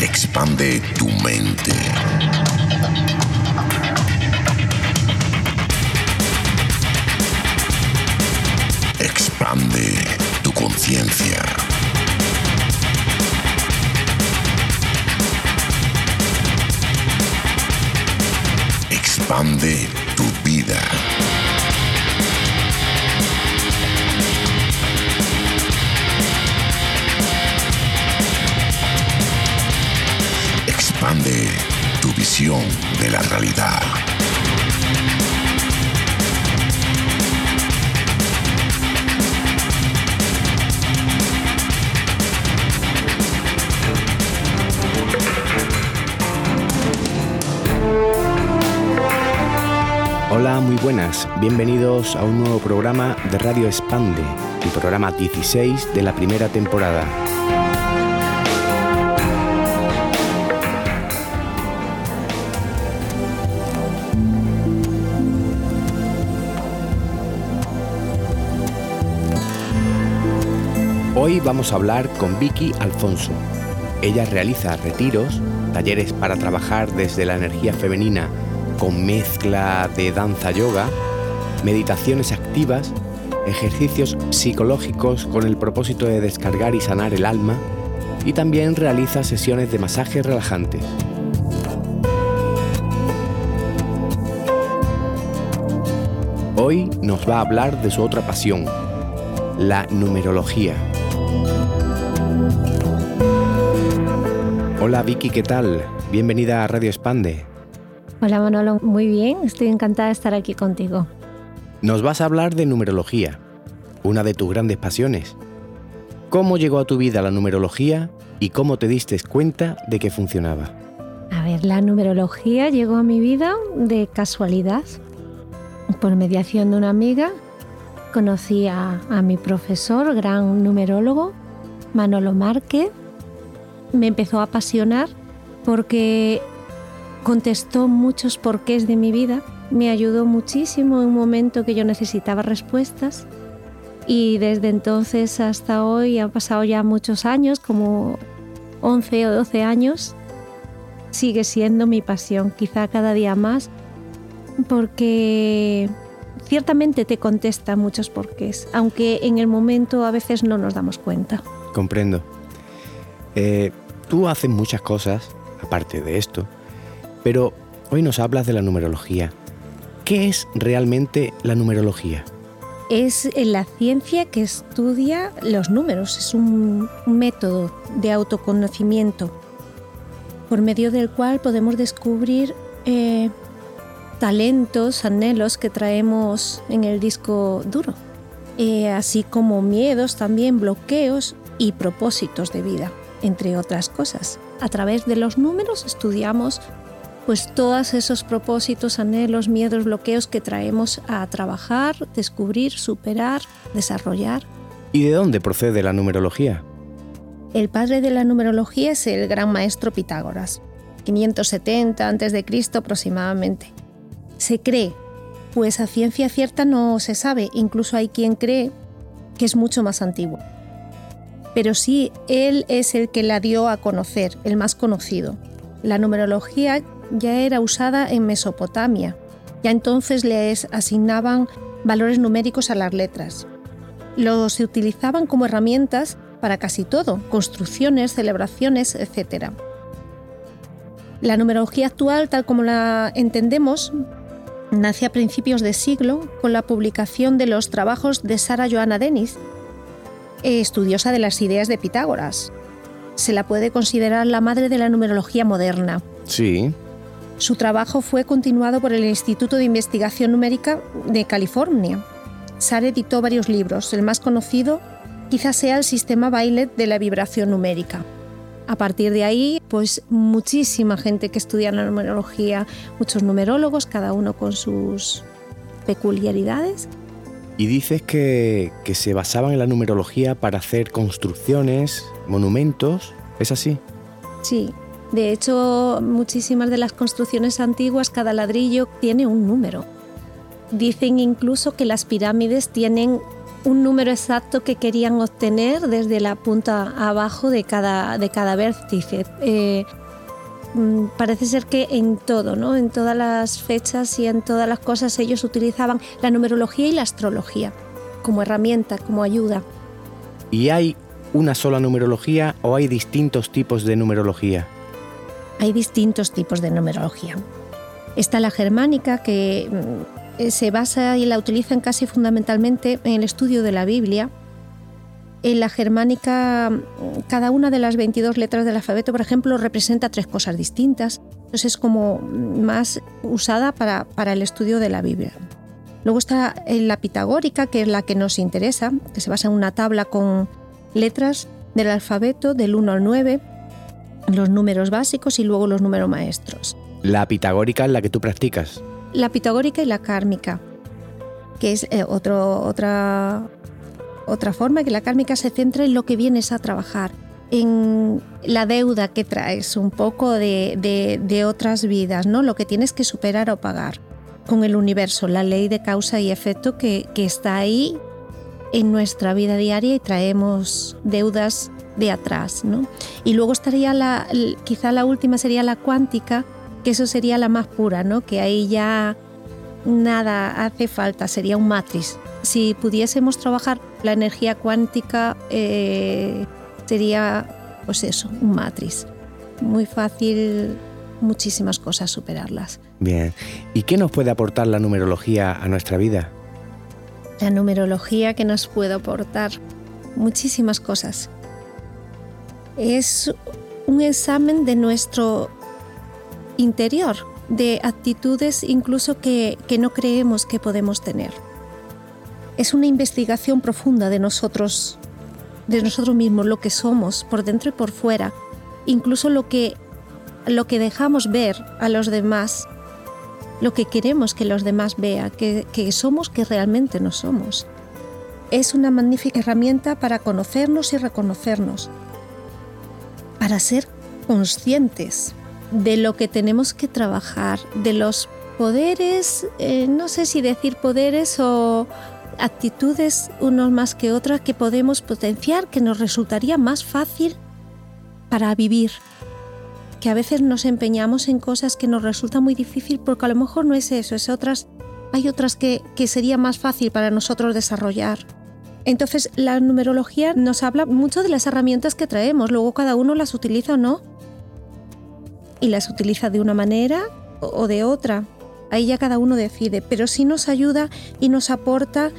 Expande tu mente. Expande Bienvenidos a un nuevo programa de Radio Expande, el programa 16 de la primera temporada. Hoy vamos a hablar con Vicky Alfonso. Ella realiza retiros, talleres para trabajar desde la energía femenina con mezcla de danza yoga, meditaciones activas, ejercicios psicológicos con el propósito de descargar y sanar el alma y también realiza sesiones de masajes relajantes. Hoy nos va a hablar de su otra pasión, la numerología. Hola Vicky, ¿qué tal? Bienvenida a Radio Expande. Hola Manolo, muy bien, estoy encantada de estar aquí contigo. Nos vas a hablar de numerología, una de tus grandes pasiones. ¿Cómo llegó a tu vida la numerología y cómo te diste cuenta de que funcionaba? A ver, la numerología llegó a mi vida de casualidad. Por mediación de una amiga, conocí a, a mi profesor, gran numerólogo, Manolo Márquez. Me empezó a apasionar porque contestó muchos porqués de mi vida, me ayudó muchísimo en un momento que yo necesitaba respuestas y desde entonces hasta hoy han pasado ya muchos años, como 11 o 12 años, sigue siendo mi pasión, quizá cada día más, porque ciertamente te contesta muchos porqués, aunque en el momento a veces no nos damos cuenta. Comprendo. Eh, tú haces muchas cosas, aparte de esto, pero hoy nos hablas de la numerología. ¿Qué es realmente la numerología? Es la ciencia que estudia los números, es un método de autoconocimiento por medio del cual podemos descubrir eh, talentos, anhelos que traemos en el disco duro, eh, así como miedos también, bloqueos y propósitos de vida, entre otras cosas. A través de los números estudiamos pues todos esos propósitos, anhelos, miedos, bloqueos que traemos a trabajar, descubrir, superar, desarrollar. ¿Y de dónde procede la numerología? El padre de la numerología es el gran maestro Pitágoras, 570 a.C. aproximadamente. Se cree, pues a ciencia cierta no se sabe, incluso hay quien cree que es mucho más antiguo. Pero sí, él es el que la dio a conocer, el más conocido. La numerología ya era usada en Mesopotamia. Ya entonces les asignaban valores numéricos a las letras. Los utilizaban como herramientas para casi todo, construcciones, celebraciones, etc. La numerología actual, tal como la entendemos, nace a principios de siglo con la publicación de los trabajos de Sara Joanna Denis, estudiosa de las ideas de Pitágoras. Se la puede considerar la madre de la numerología moderna. Sí, su trabajo fue continuado por el Instituto de Investigación Numérica de California. Sara editó varios libros, el más conocido quizás sea el sistema Bailet de la vibración numérica. A partir de ahí, pues muchísima gente que estudia la numerología, muchos numerólogos, cada uno con sus peculiaridades. Y dices que, que se basaban en la numerología para hacer construcciones, monumentos, ¿es así? Sí, De hecho, muchísimas de las construcciones antiguas, cada ladrillo tiene un número. Dicen incluso que las pirámides tienen un número exacto que querían obtener desde la punta abajo de cada, de cada vértice. Eh, mm, parece ser que en todo, ¿no? en todas las fechas y en todas las cosas ellos utilizaban la numerología y la astrología como herramienta, como ayuda. ¿Y hay una sola numerología o hay distintos tipos de numerología? Hay distintos tipos de numerología. Está la germánica, que mm, eh, se basa y la utilizan casi fundamentalmente en el estudio de la Biblia. En la germánica, mm, cada una de las 22 letras del alfabeto, por ejemplo, representa tres cosas distintas. Entonces es como mm, más usada para, para el estudio de la Biblia. Luego está la pitagórica, que es la que nos interesa, que se basa en una tabla con letras del alfabeto del 1 al 9, los números básicos y luego los números maestros. La pitagórica es la que tú practicas. La pitagórica y la kármica, que es eh, otra, otra forma, que la kármica se centra en lo que vienes a trabajar, en la deuda que traes, un poco de, de otras vidas, ¿no? lo que tienes que superar o pagar con el universo, la ley de causa y efecto que, está ahí en nuestra vida diaria y traemos deudas de atrás. ¿no? Y luego estaría la, quizá la última sería la cuántica, que eso sería la más pura, ¿no? que ahí ya nada hace falta, sería un matriz. Si pudiésemos trabajar la energía cuántica, eh, sería pues eso, un matriz. Muy fácil muchísimas cosas superarlas. Bien. ¿Y qué nos puede aportar la numerología a nuestra vida? La numerología que nos puede aportar muchísimas cosas. Es un examen de nuestro interior, de actitudes incluso que, que no creemos que podemos tener. Es una investigación profunda de nosotros, de nosotros mismos, lo que somos por dentro y por fuera, incluso lo que lo que dejamos ver a los demás, lo que queremos que los demás vean, que, somos que realmente no somos. Es una magnífica herramienta para conocernos y reconocernos, para ser conscientes de lo que tenemos que trabajar, de los poderes, eh, no sé si decir poderes o actitudes unos más que otras que podemos potenciar, que nos resultaría más fácil para vivir, que a veces nos empeñamos en cosas que nos resulta muy difícil porque a lo mejor no es eso, es otras, hay otras que, que sería más fácil para nosotros desarrollar. Entonces la numerología nos habla mucho de las herramientas que traemos, luego cada uno las utiliza o no. Y las utiliza de una manera o de otra. Ahí ya cada uno decide, pero sí nos ayuda y nos aporta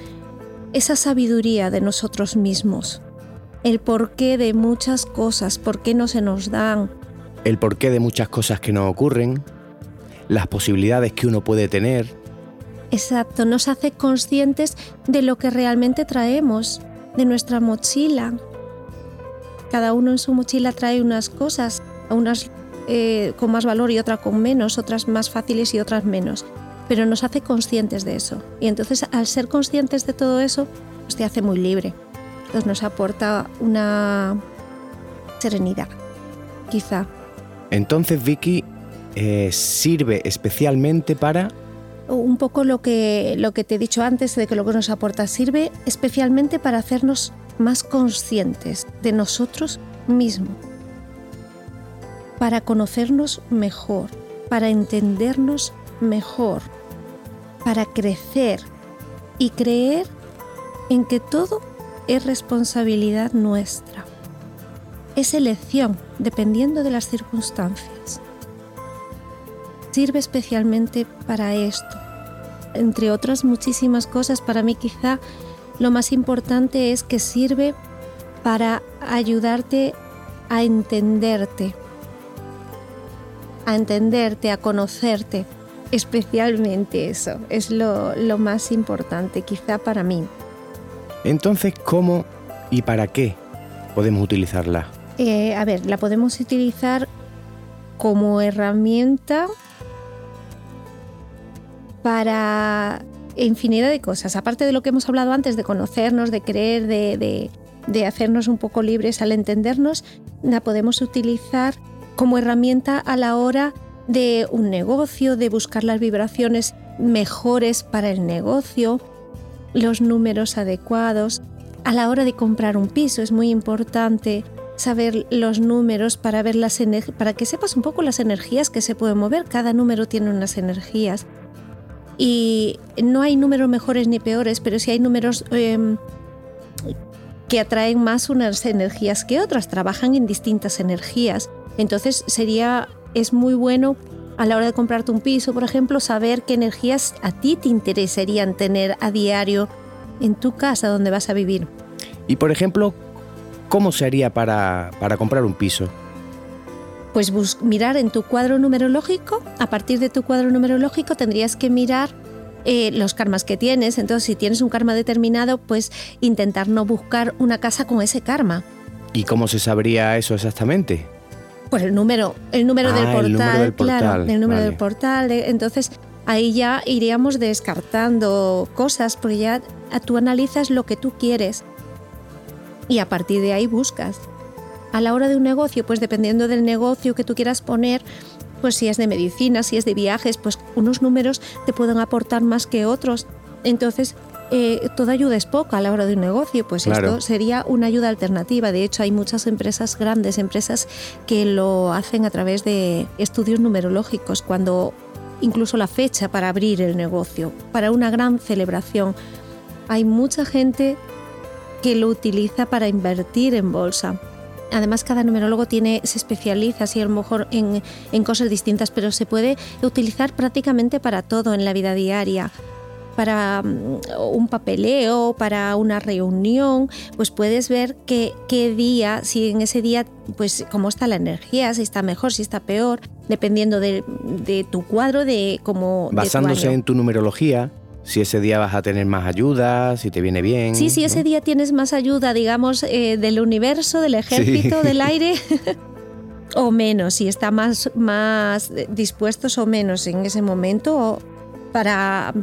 esa sabiduría de nosotros mismos. El porqué de muchas cosas, por qué no se nos dan, el porqué de muchas cosas que nos ocurren, las posibilidades que uno puede tener. Exacto, nos hace conscientes de lo que realmente traemos, de nuestra mochila. Cada uno en su mochila trae unas cosas, unas eh, con más valor y otras con menos, otras más fáciles y otras menos. Pero nos hace conscientes de eso. Y entonces al ser conscientes de todo eso, pues te hace muy libre. Entonces nos aporta una serenidad, quizá. Entonces, Vicky, eh, sirve especialmente para... Un poco lo que, lo que te he dicho antes de que lo que nos aporta sirve especialmente para hacernos más conscientes de nosotros mismos, para conocernos mejor, para entendernos mejor, para crecer y creer en que todo es responsabilidad nuestra es elección dependiendo de las circunstancias. Sirve especialmente para esto. Entre otras muchísimas cosas, para mí quizá lo más importante es que sirve para ayudarte a entenderte, a entenderte, a conocerte. Especialmente eso es lo, lo más importante quizá para mí. Entonces, ¿cómo y para qué podemos utilizarla? Eh, a ver, la podemos utilizar como herramienta para infinidad de cosas. Aparte de lo que hemos hablado antes, de conocernos, de creer, de, hacernos un poco libres al entendernos, la podemos utilizar como herramienta a la hora de un negocio, de buscar las vibraciones mejores para el negocio, los números adecuados. A la hora de comprar un piso es muy importante saber los números para ver las para que sepas un poco las energías que se pueden mover. Cada número tiene unas energías. Y no hay números mejores ni peores, pero sí hay números em, que atraen más unas energías que otras, trabajan en distintas energías. Entonces sería, es muy bueno a la hora de comprarte un piso, por ejemplo, saber qué energías a ti te interesarían tener a diario en tu casa donde vas a vivir. Y por ejemplo, ¿cómo se haría para, para comprar un piso? Pues mirar en tu cuadro numerológico, a partir de tu cuadro numerológico tendrías que mirar eh, los karmas que tienes. Entonces, si tienes un karma determinado, pues intentar no buscar una casa con ese karma. ¿Y cómo se sabría eso exactamente? Pues el número, el número, del, portal, el número del portal, claro, el número del portal. Entonces, ahí ya iríamos descartando cosas, porque ya tú analizas lo que tú quieres y a partir de ahí buscas. A la hora de un negocio, pues dependiendo del negocio que tú quieras poner, pues si es de medicina, si es de viajes, pues unos números te pueden aportar más que otros. Entonces, eh, toda ayuda es poca a la hora de un negocio, pues esto sería una ayuda alternativa. De hecho, hay muchas empresas grandes, empresas que lo hacen a través de estudios numerológicos, cuando incluso la fecha para abrir el negocio, para una gran celebración. Hay mucha gente que lo utiliza para invertir en bolsa. Además, cada numerólogo tiene, se especializa así a lo mejor en, en cosas distintas, pero se puede utilizar prácticamente para todo en la vida diaria. Para mm, un papeleo, para una reunión, pues puedes ver qué, qué día, si en ese día, pues cómo está la energía, si está mejor, si está peor, dependiendo de, de tu cuadro, de cómo... Basándose en tu numerología, si ese día vas a tener más ayuda, si te viene bien. Sí, si ese día tienes más ayuda, digamos, eh, del universo, del ejército, del aire, o menos, si está más, más dispuestos o menos en ese momento para,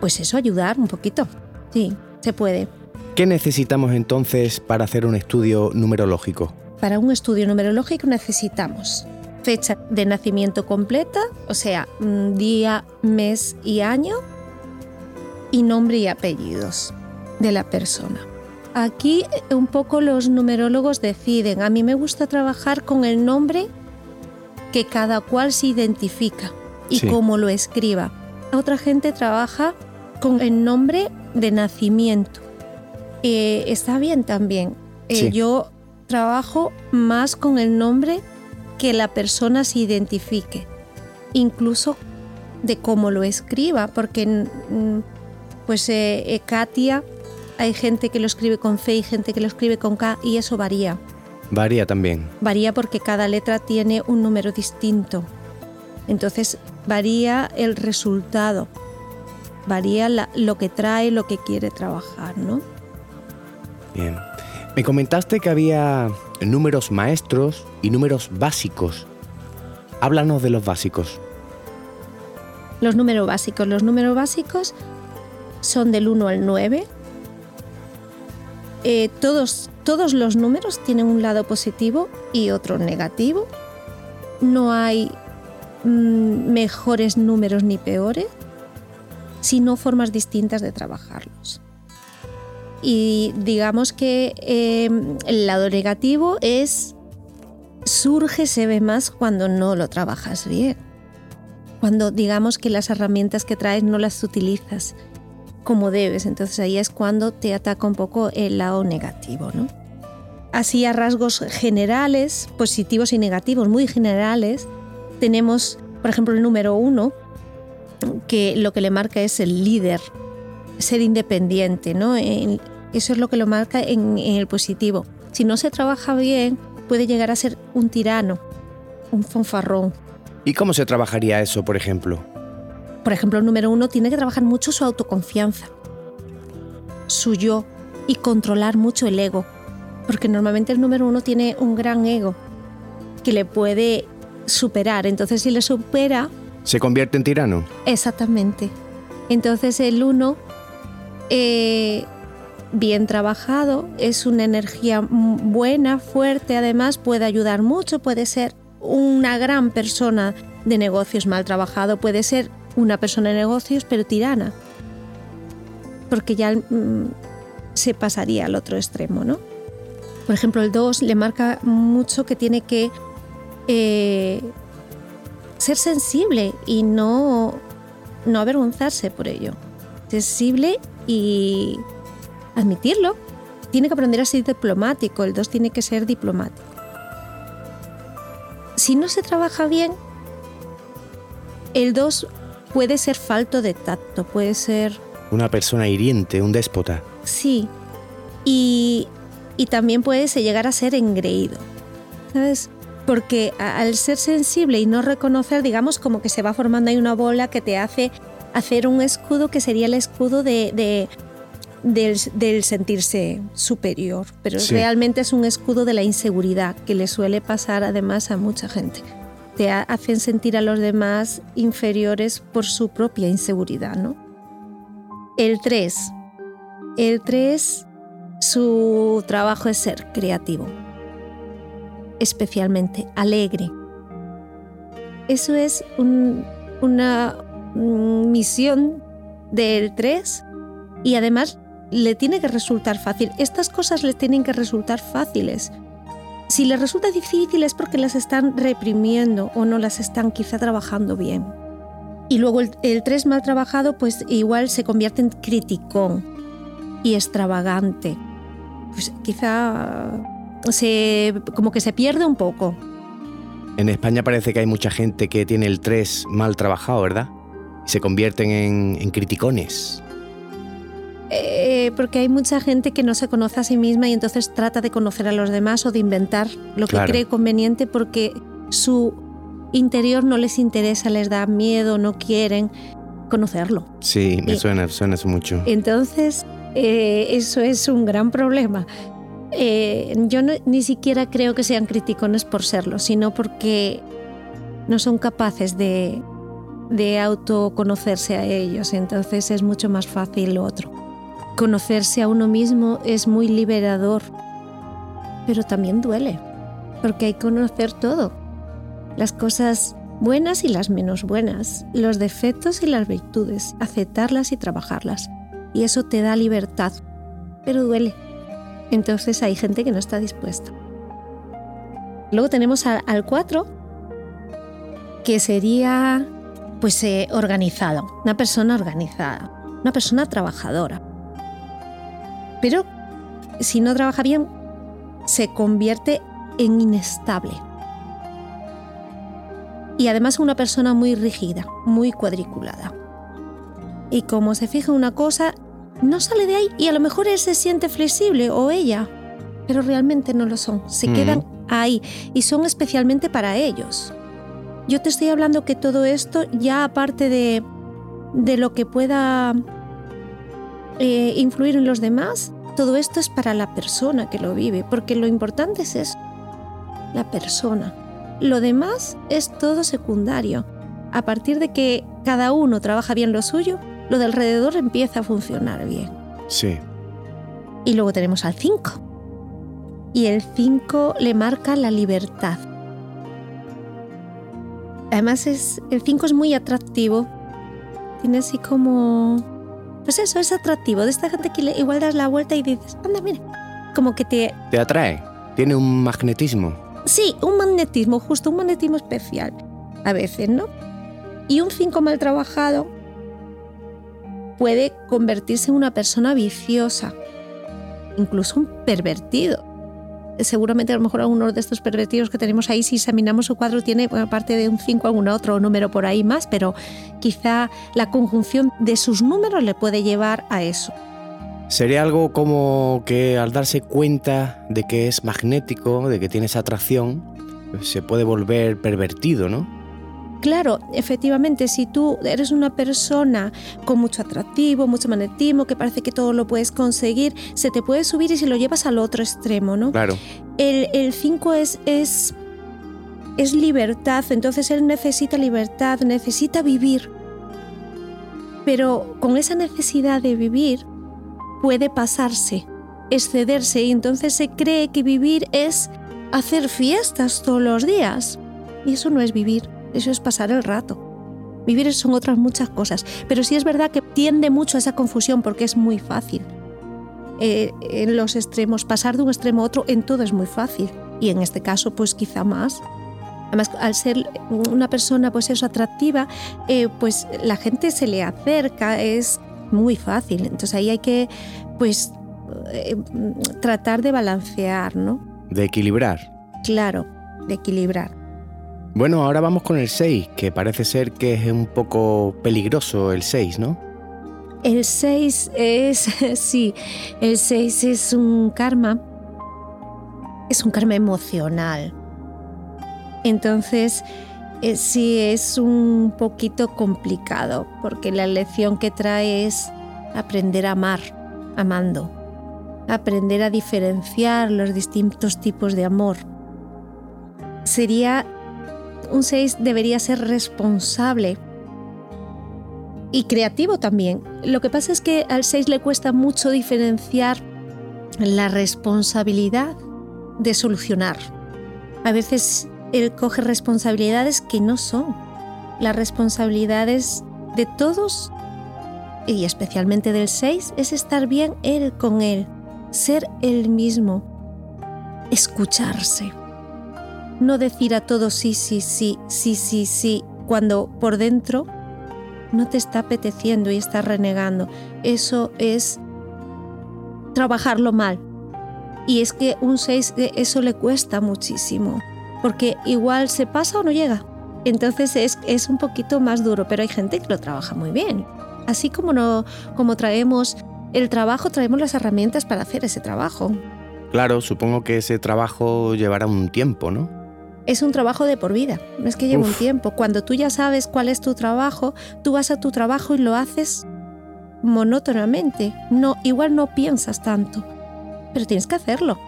pues eso, ayudar un poquito. Sí, se puede. ¿Qué necesitamos entonces para hacer un estudio numerológico? Para un estudio numerológico necesitamos fecha de nacimiento completa, o sea, día, mes y año, y nombre y apellidos de la persona. Aquí eh, un poco los numerólogos deciden. A mí me gusta trabajar con el nombre que cada cual se identifica y cómo lo escriba. Otra gente trabaja con el nombre de nacimiento. Eh, está bien también. Eh, yo trabajo más con el nombre que la persona se identifique, incluso de cómo lo escriba, porque pues eh, eh, Katia, hay gente que lo escribe con C y gente que lo escribe con K y eso varía. Varía también. Varía porque cada letra tiene un número distinto. Entonces varía el resultado, varía lo que trae, lo que quiere trabajar, ¿no? Bien. Me comentaste que había números maestros y números básicos. Háblanos de los básicos. Los números básicos. Los números básicos son del 1 al 9. Eh, todos, todos los números tienen un lado positivo y otro negativo. No hay mm, mejores números ni peores, sino formas distintas de trabajarlos. Y digamos que em, el lado negativo es surge, se ve más cuando no lo trabajas bien. Cuando digamos que las herramientas que traes no las utilizas como debes. Entonces ahí es cuando te ataca un poco el lado negativo, ¿no? Así a rasgos generales, positivos y negativos, muy generales, tenemos, por ejemplo, el número uno, que lo que le marca es el líder, ser independiente, ¿no? Eso es lo que lo marca en, en el positivo. Si no se trabaja bien, puede llegar a ser un tirano, un fanfarrón. ¿Y cómo se trabajaría eso, por ejemplo? Por ejemplo, el número uno tiene que trabajar mucho su autoconfianza, su yo y controlar mucho el ego, porque normalmente el número uno tiene un gran ego que le puede superar. Entonces, si le supera... ¿Se convierte en tirano? Exactamente. Entonces, el uno, eh, bien trabajado, es una energía buena, fuerte, además puede ayudar mucho, puede ser una gran persona de negocios mal trabajado, puede ser una persona de negocios pero tirana, porque ya mm, se pasaría al otro extremo, ¿no? Por ejemplo, el 2 le marca mucho que tiene que eh, ser sensible y no, no avergonzarse por ello. Sensible y admitirlo. Tiene que aprender a ser diplomático, el 2 tiene que ser diplomático. Si no se trabaja bien, el 2 puede ser falto de tacto, puede ser... Una persona hiriente, un déspota. Sí, y, también puede llegar a ser engreído, ¿sabes? Porque al ser sensible y no reconocer, digamos, como que se va formando ahí una bola que te hace hacer un escudo que sería el escudo de, del, sentirse superior, pero realmente es un escudo de la inseguridad que le suele pasar además a mucha gente. Te hacen sentir a los demás inferiores por su propia inseguridad, ¿no? El 3. El 3, su trabajo es ser creativo, especialmente alegre. Eso es una misión del 3 y además le tiene que resultar fácil. Estas cosas le tienen que resultar fáciles. Si le resulta difícil es porque las están reprimiendo o no las están quizá trabajando bien. Y luego el, 3 mal trabajado pues igual se convierte en criticón y extravagante. Pues quizá se, como que se pierde un poco. En España parece que hay mucha gente que tiene el 3 mal trabajado, ¿verdad? Y se convierten en criticones. Eh, porque hay mucha gente que no se conoce a sí misma y entonces trata de conocer a los demás o de inventar lo que cree conveniente porque su interior no les interesa, les da miedo, no quieren conocerlo. Sí, me suena, suena mucho. Entonces, eh, eso es un gran problema. Eh, yo ni siquiera creo que sean criticones por serlo, sino porque no son capaces de, de autoconocerse a ellos, entonces es mucho más fácil lo otro. Conocerse a uno mismo es muy liberador, pero también duele, porque hay que conocer todo. Las cosas buenas y las menos buenas, los defectos y las virtudes, aceptarlas y trabajarlas. Y eso te da libertad, pero duele. Entonces hay gente que no está dispuesta. Luego tenemos al 4, que sería pues eh, organizado, una persona organizada, una persona trabajadora. Pero si no trabaja bien, se convierte en inestable. Y además una persona muy rígida, muy cuadriculada. Y como se fija una cosa, no sale de ahí y a lo mejor él se siente flexible o ella, pero realmente no lo son, se quedan ahí y son especialmente para ellos. Yo te estoy hablando que todo esto, ya aparte de, de lo que pueda eh, influir en los demás, todo esto es para la persona que lo vive, porque lo importante es eso, la persona. Lo demás es todo secundario. A partir de que cada uno trabaja bien lo suyo, lo de alrededor empieza a funcionar bien. Sí. Y luego tenemos al 5. Y el 5 le marca la libertad. Además es el 5 es muy atractivo. Tiene así como pues eso es atractivo, de esta gente que igual das la vuelta y dices, anda, mira, como que te... Te atrae, tiene un magnetismo. Sí, un magnetismo, justo un magnetismo especial, a veces, ¿no? Y un 5 mal trabajado puede convertirse en una persona viciosa, incluso un pervertido seguramente a lo mejor algunos de estos pervertidos que tenemos ahí, si examinamos su cuadro, tiene aparte de un 5 algún otro número por ahí más, pero quizá la conjunción de sus números le puede llevar a eso. Sería algo como que al darse cuenta de que es magnético, de que tiene esa atracción, se puede volver pervertido, ¿no? Claro, efectivamente, si tú eres una persona con mucho atractivo, mucho magnetismo, que parece que todo lo puedes conseguir, se te puede subir y si lo llevas al otro extremo, ¿no? Claro. El 5 es, es, es libertad, entonces él necesita libertad, necesita vivir. Pero con esa necesidad de vivir puede pasarse, excederse y entonces se cree que vivir es hacer fiestas todos los días Y eso no es vivir, eso es pasar el rato. Vivir son otras muchas cosas, pero sí es verdad que tiende mucho a esa confusión porque es muy fácil. Eh, en los extremos, pasar de un extremo a otro en todo es muy fácil y en este caso pues quizá más. Además, al ser una persona pues eso atractiva, eh, pues la gente se le acerca, es muy fácil. Entonces ahí hay que pues eh, tratar de balancear, ¿no? De equilibrar. Claro, de equilibrar. Bueno, ahora vamos con el 6, que parece ser que es un poco peligroso el 6, ¿no? El 6 es, sí, el 6 es un karma, es un karma emocional. Entonces, eh, sí es un poquito complicado, porque la lección que trae es aprender a amar, amando, aprender a diferenciar los distintos tipos de amor. Sería, un 6 debería ser responsable y creativo también. Lo que pasa es que al 6 le cuesta mucho diferenciar la responsabilidad de solucionar. A veces él coge responsabilidades que no son. Las responsabilidades de todos y especialmente del 6 es estar bien él con él, ser él mismo, escucharse. No decir a todos sí, sí, sí, sí, sí, sí, cuando por dentro no te está apeteciendo y estás renegando. Eso es trabajarlo mal. Y es que un 6 eso le cuesta muchísimo, porque igual se pasa o no llega. Entonces es, es un poquito más duro, pero hay gente que lo trabaja muy bien. Así como, no, como traemos el trabajo, traemos las herramientas para hacer ese trabajo. Claro, supongo que ese trabajo llevará un tiempo, ¿no? Es un trabajo de por vida, no es que lleve un tiempo. Cuando tú ya sabes cuál es tu trabajo, tú vas a tu trabajo y lo haces monótonamente. No, igual no piensas tanto, pero tienes que hacerlo.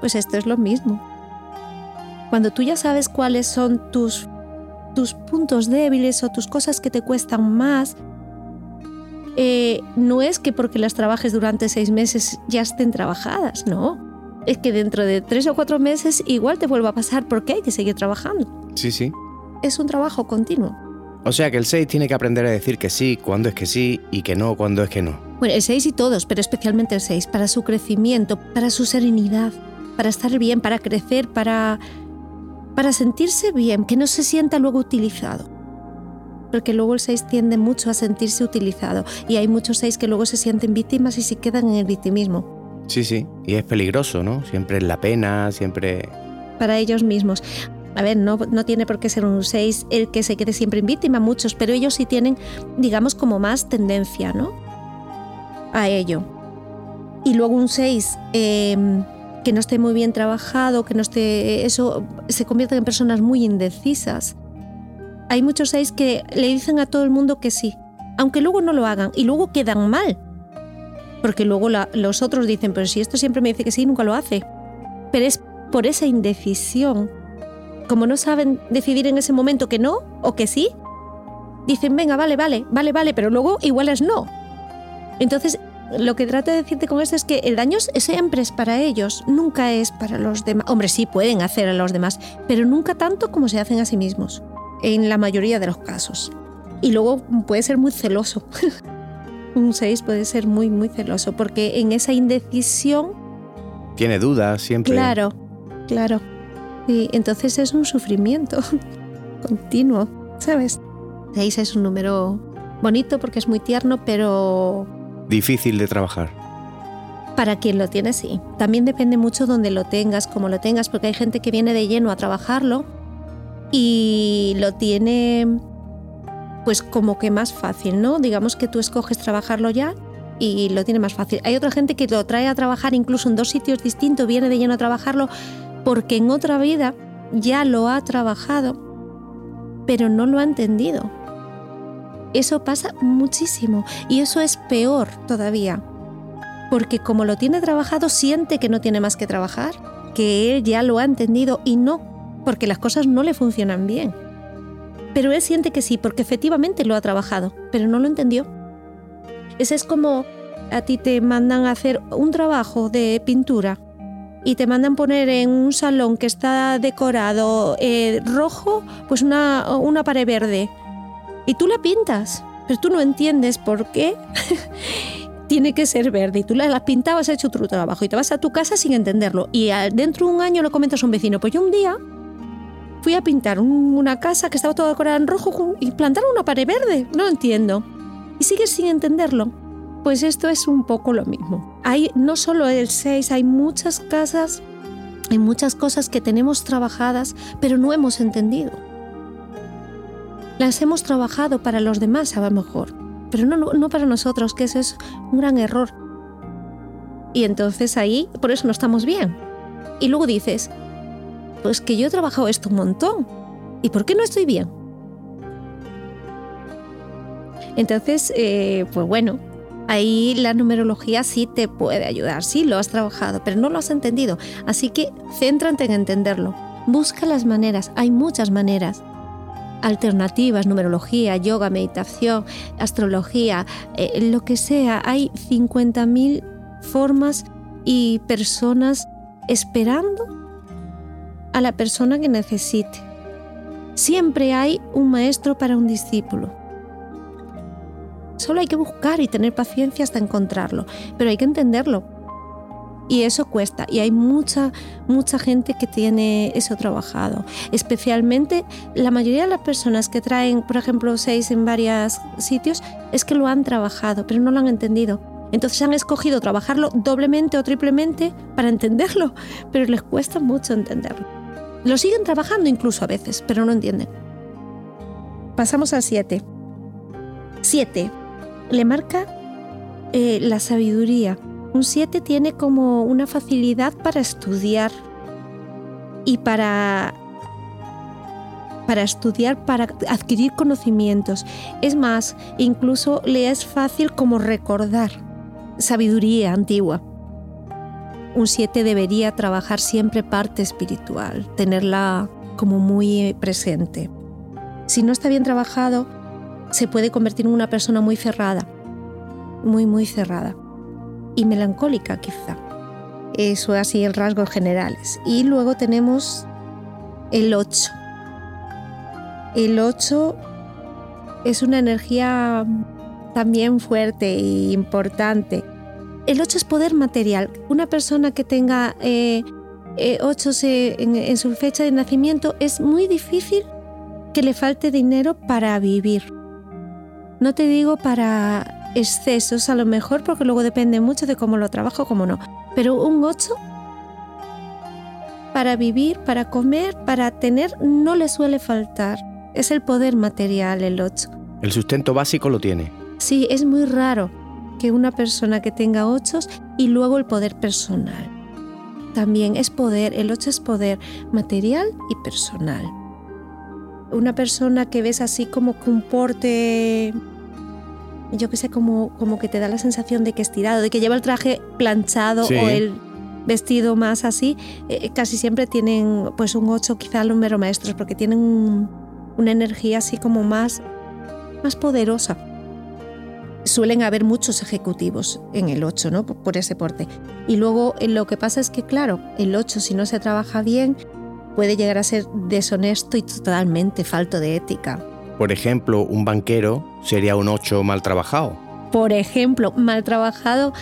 Pues esto es lo mismo. Cuando tú ya sabes cuáles son tus, tus puntos débiles o tus cosas que te cuestan más, eh, no es que porque las trabajes durante seis meses ya estén trabajadas, no es que dentro de tres o cuatro meses igual te vuelva a pasar porque hay que seguir trabajando. Sí, sí. Es un trabajo continuo. O sea que el 6 tiene que aprender a decir que sí cuando es que sí y que no cuando es que no. Bueno, el 6 y todos, pero especialmente el 6, para su crecimiento, para su serenidad, para estar bien, para crecer, para, para sentirse bien, que no se sienta luego utilizado. Porque luego el 6 tiende mucho a sentirse utilizado y hay muchos 6 que luego se sienten víctimas y se quedan en el victimismo. Sí, sí, y es peligroso, ¿no? Siempre es la pena, siempre... Para ellos mismos. A ver, no, no tiene por qué ser un 6 el que se quede siempre en víctima, muchos, pero ellos sí tienen, digamos, como más tendencia, ¿no? A ello. Y luego un 6 em, que no esté muy bien trabajado, que no esté... Eso se convierte en personas muy indecisas. Hay muchos 6 que le dicen a todo el mundo que sí, aunque luego no lo hagan y luego quedan mal porque luego los otros dicen, pero si esto siempre me dice que sí, nunca lo hace. Pero es por esa indecisión. Como no saben decidir en ese momento que no o que sí, dicen, venga, vale, vale, vale, vale, pero luego igual es no. Entonces, lo que trato de decirte con esto es que el daño siempre es para ellos, nunca es para los demás. Hombre, sí pueden hacer a los demás, pero nunca tanto como se hacen a sí mismos, en la mayoría de los casos. Y luego puede ser muy celoso. un 6 puede ser muy, muy celoso, porque en esa indecisión... Tiene dudas siempre. Claro, claro. Y entonces es un sufrimiento continuo, ¿sabes? 6 es un número bonito porque es muy tierno, pero... Difícil de trabajar. Para quien lo tiene, sí. También depende mucho donde lo tengas, cómo lo tengas, porque hay gente que viene de lleno a trabajarlo y lo tiene pues como que más fácil, ¿no? Digamos que tú escoges trabajarlo ya y lo tiene más fácil. Hay otra gente que lo trae a trabajar incluso en dos sitios distintos, viene de lleno a trabajarlo porque en otra vida ya lo ha trabajado, pero no lo ha entendido. Eso pasa muchísimo y eso es peor todavía, porque como lo tiene trabajado siente que no tiene más que trabajar, que él ya lo ha entendido y no, porque las cosas no le funcionan bien. Pero él siente que sí, porque efectivamente lo ha trabajado, pero no lo entendió. Ese es como a ti te mandan a hacer un trabajo de pintura y te mandan poner en un salón que está decorado eh, rojo, pues una, una pared verde. Y tú la pintas, pero tú no entiendes por qué tiene que ser verde. Y tú la, la pintabas, has hecho tu trabajo y te vas a tu casa sin entenderlo. Y dentro de un año lo comentas a un vecino. Pues yo un día fui a pintar una casa que estaba toda decorada en rojo y plantaron una pared verde. No lo entiendo. Y sigues sin entenderlo. Pues esto es un poco lo mismo. Hay no solo el 6, hay muchas casas, hay muchas cosas que tenemos trabajadas, pero no hemos entendido. Las hemos trabajado para los demás a lo mejor, pero no, no para nosotros, que eso es un gran error. Y entonces ahí, por eso no estamos bien. Y luego dices, pues que yo he trabajado esto un montón. ¿Y por qué no estoy bien? Entonces, eh, pues bueno, ahí la numerología sí te puede ayudar, sí lo has trabajado, pero no lo has entendido. Así que céntrate en entenderlo. Busca las maneras, hay muchas maneras. Alternativas, numerología, yoga, meditación, astrología, eh, lo que sea. Hay 50.000 formas y personas esperando a la persona que necesite. Siempre hay un maestro para un discípulo. Solo hay que buscar y tener paciencia hasta encontrarlo, pero hay que entenderlo. Y eso cuesta, y hay mucha, mucha gente que tiene eso trabajado. Especialmente la mayoría de las personas que traen, por ejemplo, seis en varios sitios, es que lo han trabajado, pero no lo han entendido. Entonces han escogido trabajarlo doblemente o triplemente para entenderlo, pero les cuesta mucho entenderlo. Lo siguen trabajando incluso a veces, pero no entienden. Pasamos al 7. 7 le marca eh, la sabiduría. Un 7 tiene como una facilidad para estudiar y para, para estudiar, para adquirir conocimientos. Es más, incluso le es fácil como recordar sabiduría antigua. Un 7 debería trabajar siempre parte espiritual, tenerla como muy presente. Si no está bien trabajado, se puede convertir en una persona muy cerrada, muy, muy cerrada y melancólica quizá. Eso es así el rasgos generales. Y luego tenemos el 8. El 8 es una energía también fuerte e importante. El 8 es poder material. Una persona que tenga 8 eh, eh, en su fecha de nacimiento es muy difícil que le falte dinero para vivir no te digo para excesos a lo mejor, porque luego depende mucho de cómo lo trabajo, cómo no. Pero un 8 para vivir, para comer, para tener, no le suele faltar. Es el poder material el 8. El sustento básico lo tiene. Sí, es muy raro que una persona que tenga 8 y luego el poder personal. También es poder, el 8 es poder material y personal una persona que ves así como con porte, yo que sé, como, como que te da la sensación de que es tirado, de que lleva el traje planchado o el vestido más así, eh, casi siempre tienen pues un 8 quizá número maestros, porque tienen una energía así como más, más poderosa. Suelen haber muchos ejecutivos en el 8, ¿no? Por, por ese porte. Y luego eh, lo que pasa es que, claro, el 8 si no se trabaja bien, puede llegar a ser deshonesto y totalmente falto de ética. Por ejemplo, un banquero sería un 8 mal trabajado. Por ejemplo, mal trabajado.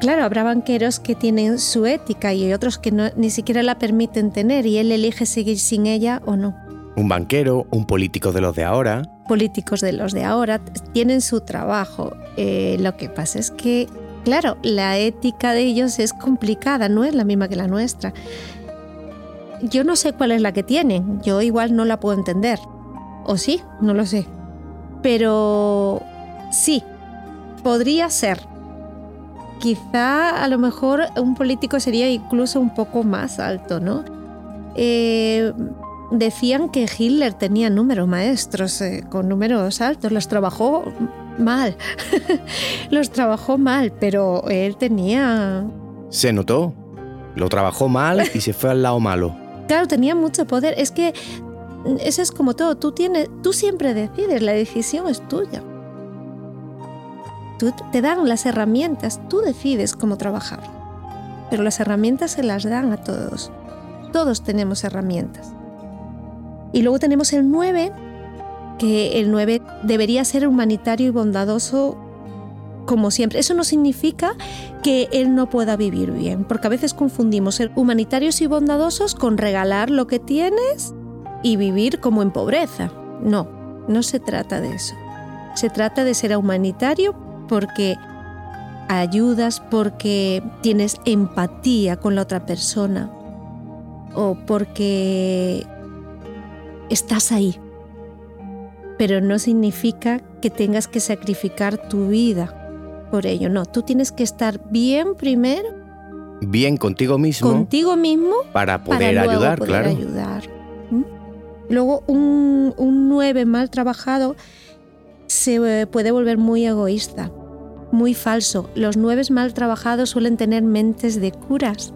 Claro, habrá banqueros que tienen su ética y otros que ni siquiera la permiten tener y él elige seguir sin ella o no. Un banquero, un político de los de ahora. Políticos de los de ahora tienen su trabajo. Eh, lo que pasa es que, claro, la ética de ellos es complicada, no es la misma que la nuestra. Yo no sé cuál es la que tienen, yo igual no la puedo entender. O sí, no lo sé. Pero sí, podría ser. Quizá a lo mejor un político sería incluso un poco más alto, ¿no? Eh, decían que Hitler tenía números maestros eh, con números altos, los trabajó mal, los trabajó mal, pero él tenía... Se notó, lo trabajó mal y se fue al lado malo. Claro, tenía mucho poder. Es que eso es como todo. Tú, tienes, tú siempre decides, la decisión es tuya. Tú, te dan las herramientas, tú decides cómo trabajar. pero las herramientas se las dan a todos. Todos tenemos herramientas. Y luego tenemos el 9, que el 9 debería ser humanitario y bondadoso como siempre. Eso no significa que él no pueda vivir bien, porque a veces confundimos ser humanitarios y bondadosos con regalar lo que tienes y vivir como en pobreza. No, no se trata de eso. Se trata de ser humanitario porque ayudas, porque tienes empatía con la otra persona o porque estás ahí. Pero no significa que tengas que sacrificar tu vida por ello. No, tú tienes que estar bien primero. Bien contigo mismo. Contigo mismo. Para poder ayudar, claro. ayudar. Luego, un, un 9 mal trabajado se puede volver muy egoísta, muy falso. Los nueve mal trabajados suelen tener mentes de curas.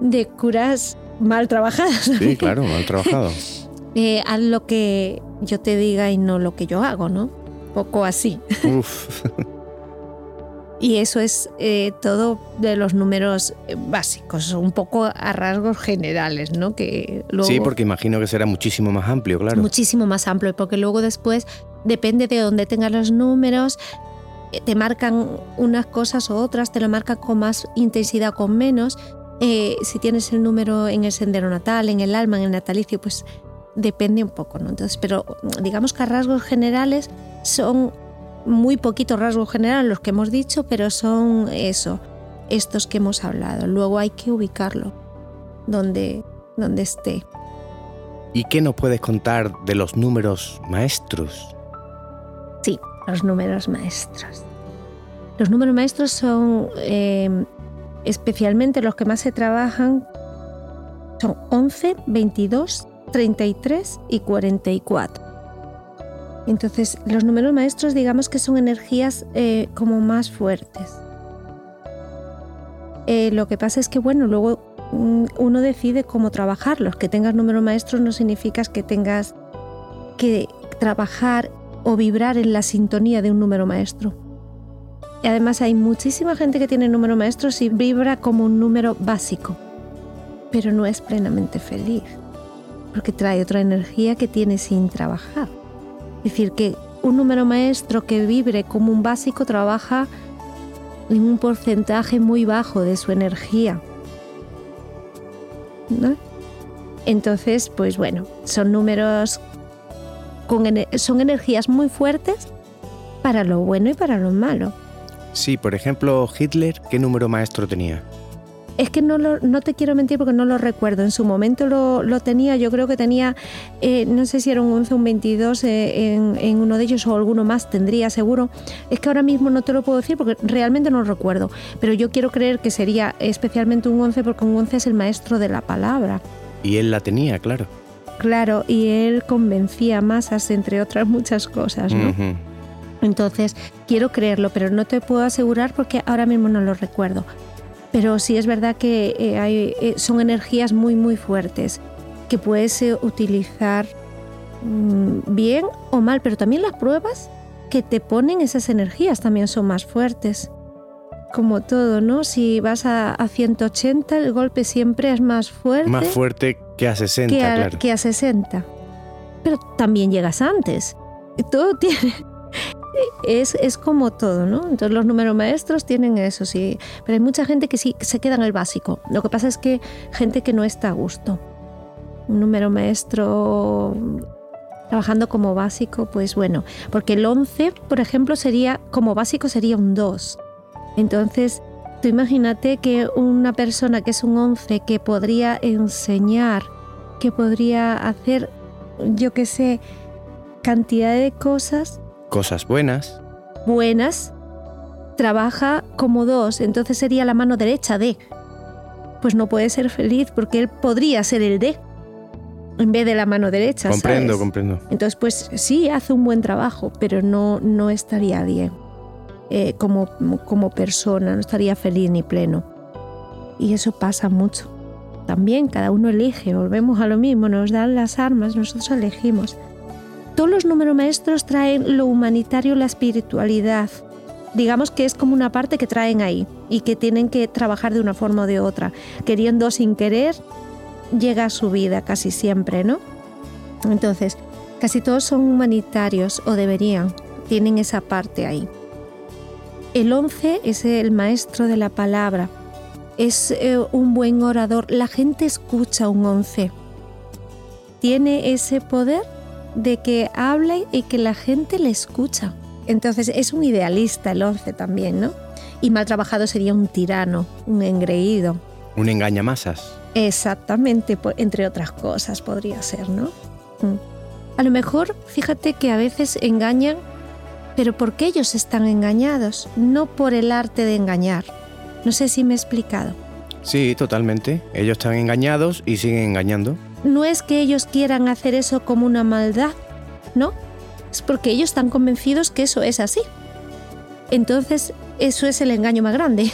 Mm. de curas mal trabajadas. Sí, claro, mal trabajado. eh, haz lo que yo te diga y no lo que yo hago, ¿no? Poco así. Uf. Y eso es eh, todo de los números eh, básicos, un poco a rasgos generales, ¿no? Que sí, porque imagino que será muchísimo más amplio, claro. Muchísimo más amplio, porque luego después, depende de dónde tengas los números, eh, te marcan unas cosas o otras, te lo marcan con más intensidad o con menos. Si tienes el número en el sendero natal, en el alma, en el natalicio, pues depende un poco, ¿no? Entonces, pero digamos que a rasgos generales son muy poquitos rasgos generales los que hemos dicho, pero son eso, estos que hemos hablado. Luego hay que ubicarlo donde, donde esté. ¿Y qué nos puedes contar de los números maestros? Sí, los números maestros. Los números maestros son eh, especialmente los que más se trabajan, son 11, 22, 33 y 44. Entonces, los números maestros digamos que son energías eh, como más fuertes. Eh, lo que pasa es que, bueno, luego mm, uno decide cómo trabajarlos. Que tengas números maestros no significa que tengas que trabajar o vibrar en la sintonía de un número maestro. Además hay muchísima gente que tiene número maestros y vibra como un número básico, pero no es plenamente feliz, porque trae otra energía que tiene sin trabajar. Es decir, que un número maestro que vibre como un básico trabaja en un porcentaje muy bajo de su energía. Entonces, pues bueno, son números con son energías muy fuertes para lo bueno y para lo malo. Sí, por ejemplo, Hitler, ¿qué número maestro tenía? Es que no, no te quiero mentir porque no lo recuerdo. En su momento lo, tenía, yo creo que tenía, eh, no sé si era un 11 o un 22 eh, en, uno de ellos o alguno más tendría seguro. Es que ahora mismo no te lo puedo decir porque realmente no lo recuerdo. Pero yo quiero creer que sería especialmente un 11 porque un 11 es el maestro de la palabra. Y él la tenía, claro. Claro, y él convencía masas, entre otras muchas cosas, ¿no? Entonces, quiero creerlo, pero no te puedo asegurar porque ahora mismo no lo recuerdo pero sí es verdad que eh, eh, son energías muy muy fuertes que puedes eh, utilizar mm, bien o mal, pero también las pruebas que te ponen esas energías también son más fuertes. Como todo, ¿no? Si vas a, 180, el golpe siempre es más fuerte. Más fuerte que a 60, claro. Que a 60. Pero también llegas antes. Todo tiene, es, como todo, ¿no? Entonces los números maestros tienen eso, sí. Pero hay mucha gente que sí se queda en el básico. Lo que pasa es que gente que no está a gusto. Un número maestro trabajando como básico, pues bueno, porque el 11, por ejemplo, sería como básico sería un 2. Entonces, tú imagínate que una persona que es un 11 que podría enseñar, que podría hacer, yo qué sé, cantidad de cosas, cosas buenas. Buenas. Trabaja como dos, entonces sería la mano derecha de. Pues no puede ser feliz porque él podría ser el de en vez de la mano derecha. Comprendo, comprendo. Entonces, pues sí, hace un buen trabajo, pero no, no estaría bien eh, como, como persona, no estaría feliz ni pleno. Y eso pasa mucho. También cada uno elige, volvemos a lo mismo, nos dan las armas, nosotros elegimos. Todos los números maestros traen lo humanitario, la espiritualidad, digamos que es como una parte que traen ahí y que tienen que trabajar de una forma o de otra. Queriendo sin querer, llega a su vida casi siempre, ¿no? Entonces, casi todos son humanitarios o deberían, tienen esa parte ahí. El 11 es el maestro de la palabra, es eh, un buen orador, la gente escucha un 11. Tiene ese poder de que hable y que la gente le escucha. Entonces es un idealista el 11 también, ¿no? Y mal trabajado sería un tirano, un engreído. Un engañamasas. Exactamente, entre otras cosas podría ser, ¿no? Mm. A lo mejor, fíjate que a veces engañan, pero porque ellos están engañados, no por el arte de engañar. No sé si me he explicado. Sí, totalmente. Ellos están engañados y siguen engañando. No es que ellos quieran hacer eso como una maldad, ¿no? es porque ellos están convencidos que eso es así. Entonces, eso es el engaño más grande.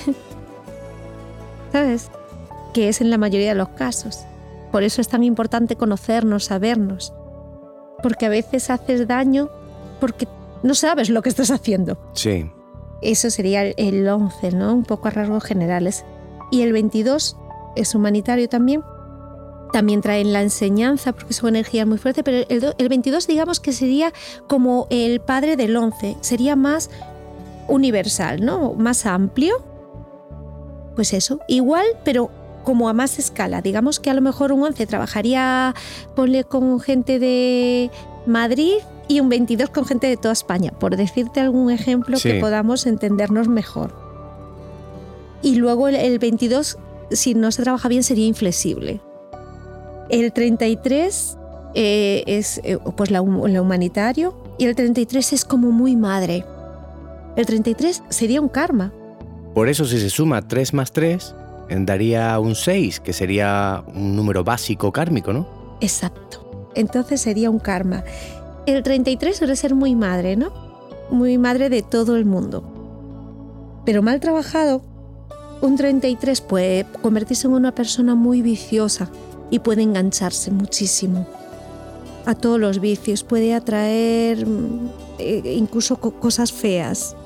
¿Sabes? Que es en la mayoría de los casos. Por eso es tan importante conocernos, sabernos. Porque a veces haces daño porque no sabes lo que estás haciendo. Sí. Eso sería el 11, ¿no? Un poco a rasgos generales. Y el 22 es humanitario también, también traen la enseñanza porque su energía es muy fuerte, pero el, 22 digamos que sería como el padre del 11, sería más universal, ¿no? Más amplio. Pues eso, igual, pero como a más escala. Digamos que a lo mejor un 11 trabajaría, ponle con gente de Madrid y un 22 con gente de toda España, por decirte algún ejemplo que podamos entendernos mejor. Y luego el 22, si no se trabaja bien, sería inflexible. El 33 eh, es eh, pues la, humanitario y el 33 es como muy madre. El 33 sería un karma. Por eso si se suma 3 más 3, daría un 6, que sería un número básico kármico, ¿no? Exacto. Entonces sería un karma. El 33 suele ser muy madre, ¿no? Muy madre de todo el mundo. Pero mal trabajado, un 33 puede convertirse en una persona muy viciosa, y puede engancharse muchísimo a todos los vicios, puede atraer mm, eh, incluso cosas feas,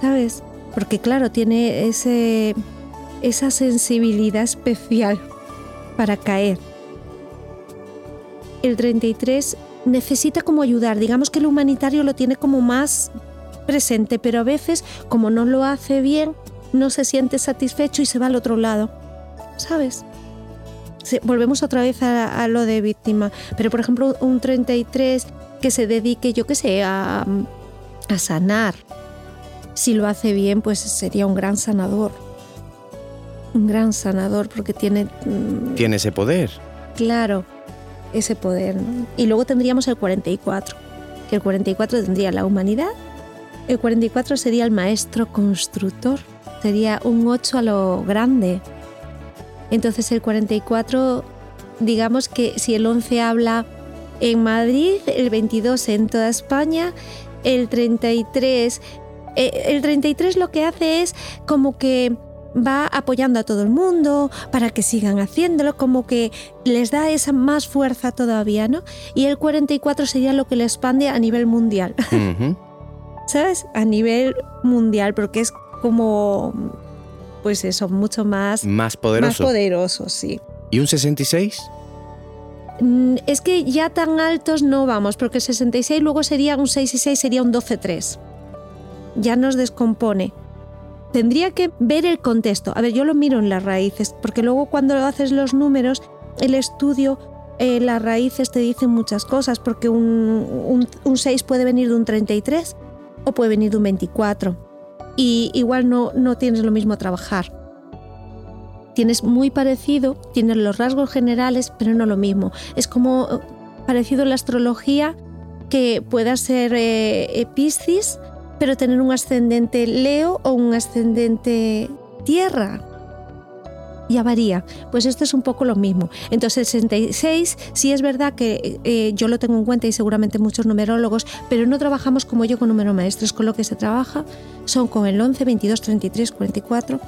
¿sabes? Porque claro, tiene ese, esa sensibilidad especial para caer. El 33 necesita como ayudar, digamos que el humanitario lo tiene como más presente, pero a veces como no lo hace bien, no se siente satisfecho y se va al otro lado, ¿sabes? Volvemos otra vez a, lo de víctima. Pero, por ejemplo, un 33 que se dedique, yo qué sé, a, a sanar. Si lo hace bien, pues sería un gran sanador. Un gran sanador porque tiene... Mm, tiene ese poder. Claro, ese poder. Y luego tendríamos el 44, que el 44 tendría la humanidad. El 44 sería el maestro constructor. Sería un 8 a lo grande, entonces el 44, digamos que si el 11 habla en Madrid, el 22 en toda España, el 33, eh, el 33 lo que hace es como que va apoyando a todo el mundo para que sigan haciéndolo, como que les da esa más fuerza todavía, ¿no? Y el 44 sería lo que le expande a nivel mundial. ¿Sabes? A nivel mundial, porque es como pues eso, mucho más... Más poderoso. Más poderoso, sí. ¿Y un 66? Mm, es que ya tan altos no vamos, porque 66 luego sería un 6 y 6, sería un 12-3. Ya nos descompone. Tendría que ver el contexto. A ver, yo lo miro en las raíces, porque luego cuando haces los números, el estudio, eh, las raíces te dicen muchas cosas, porque un, un 6 puede venir de un 33 o puede venir de un 24 y igual no, no tienes lo mismo a trabajar. Tienes muy parecido, tienes los rasgos generales, pero no lo mismo. Es como eh, parecido en la astrología que pueda ser eh, Piscis, pero tener un ascendente Leo o un ascendente Tierra ya varía. Pues esto es un poco lo mismo. Entonces el 66 sí es verdad que eh, yo lo tengo en cuenta y seguramente muchos numerólogos, pero no trabajamos como yo con números maestros, con lo que se trabaja son con el 11, 22, 33, 44.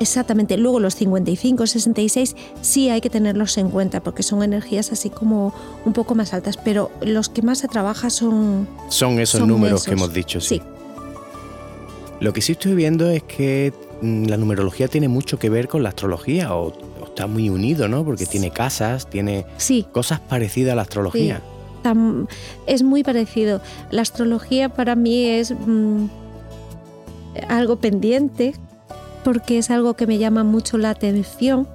Exactamente, luego los 55, 66 sí hay que tenerlos en cuenta porque son energías así como un poco más altas, pero los que más se trabaja son... Son esos números que hemos dicho, sí. Lo que sí estoy viendo es que la numerología tiene mucho que ver con la astrología o, está muy unido, ¿no? Porque tiene casas, tiene cosas parecidas a la astrología. es muy parecido. La astrología para mí es mm, algo pendiente porque es algo que me llama mucho la atención,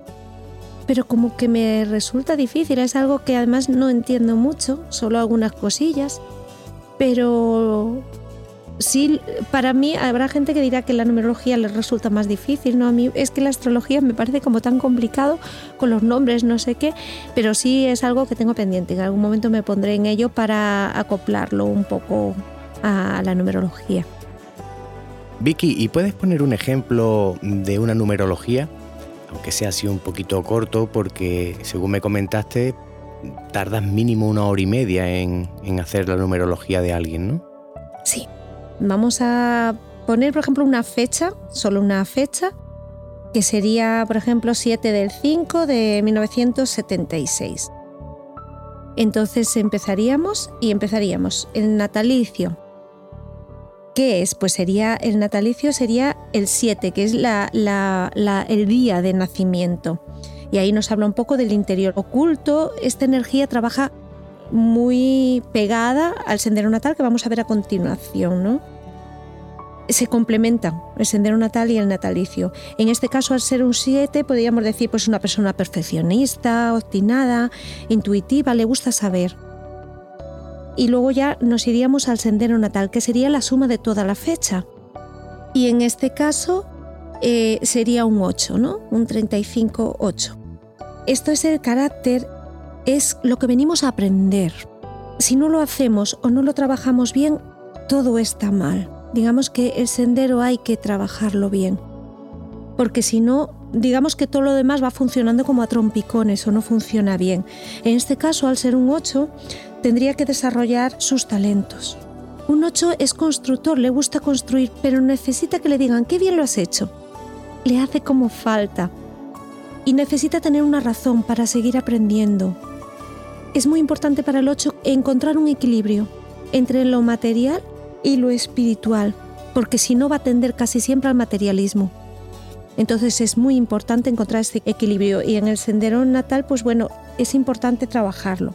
pero como que me resulta difícil. Es algo que además no entiendo mucho, solo algunas cosillas, pero sí, para mí habrá gente que dirá que la numerología les resulta más difícil, ¿no? A mí es que la astrología me parece como tan complicado con los nombres, no sé qué, pero sí es algo que tengo pendiente. En algún momento me pondré en ello para acoplarlo un poco a la numerología. Vicky, ¿y puedes poner un ejemplo de una numerología? Aunque sea así un poquito corto, porque según me comentaste, tardas mínimo una hora y media en, en hacer la numerología de alguien, ¿no? Vamos a poner, por ejemplo, una fecha, solo una fecha, que sería, por ejemplo, 7 del 5 de 1976. Entonces empezaríamos y empezaríamos el natalicio. ¿Qué es? Pues sería el natalicio sería el 7, que es el día de nacimiento. Y ahí nos habla un poco del interior oculto. Esta energía trabaja muy pegada al sendero natal que vamos a ver a continuación, ¿no? Se complementan el sendero natal y el natalicio. En este caso, al ser un 7, podríamos decir pues una persona perfeccionista, obstinada, intuitiva, le gusta saber. Y luego ya nos iríamos al sendero natal, que sería la suma de toda la fecha. Y en este caso eh, sería un 8, ¿no? Un 35-8. Esto es el carácter es lo que venimos a aprender. Si no lo hacemos o no lo trabajamos bien, todo está mal. Digamos que el sendero hay que trabajarlo bien. Porque si no, digamos que todo lo demás va funcionando como a trompicones o no funciona bien. En este caso, al ser un 8, tendría que desarrollar sus talentos. Un 8 es constructor, le gusta construir, pero necesita que le digan, qué bien lo has hecho. Le hace como falta. Y necesita tener una razón para seguir aprendiendo, es muy importante para el 8 encontrar un equilibrio entre lo material y lo espiritual, porque si no va a tender casi siempre al materialismo. Entonces es muy importante encontrar este equilibrio y en el sendero natal, pues bueno, es importante trabajarlo.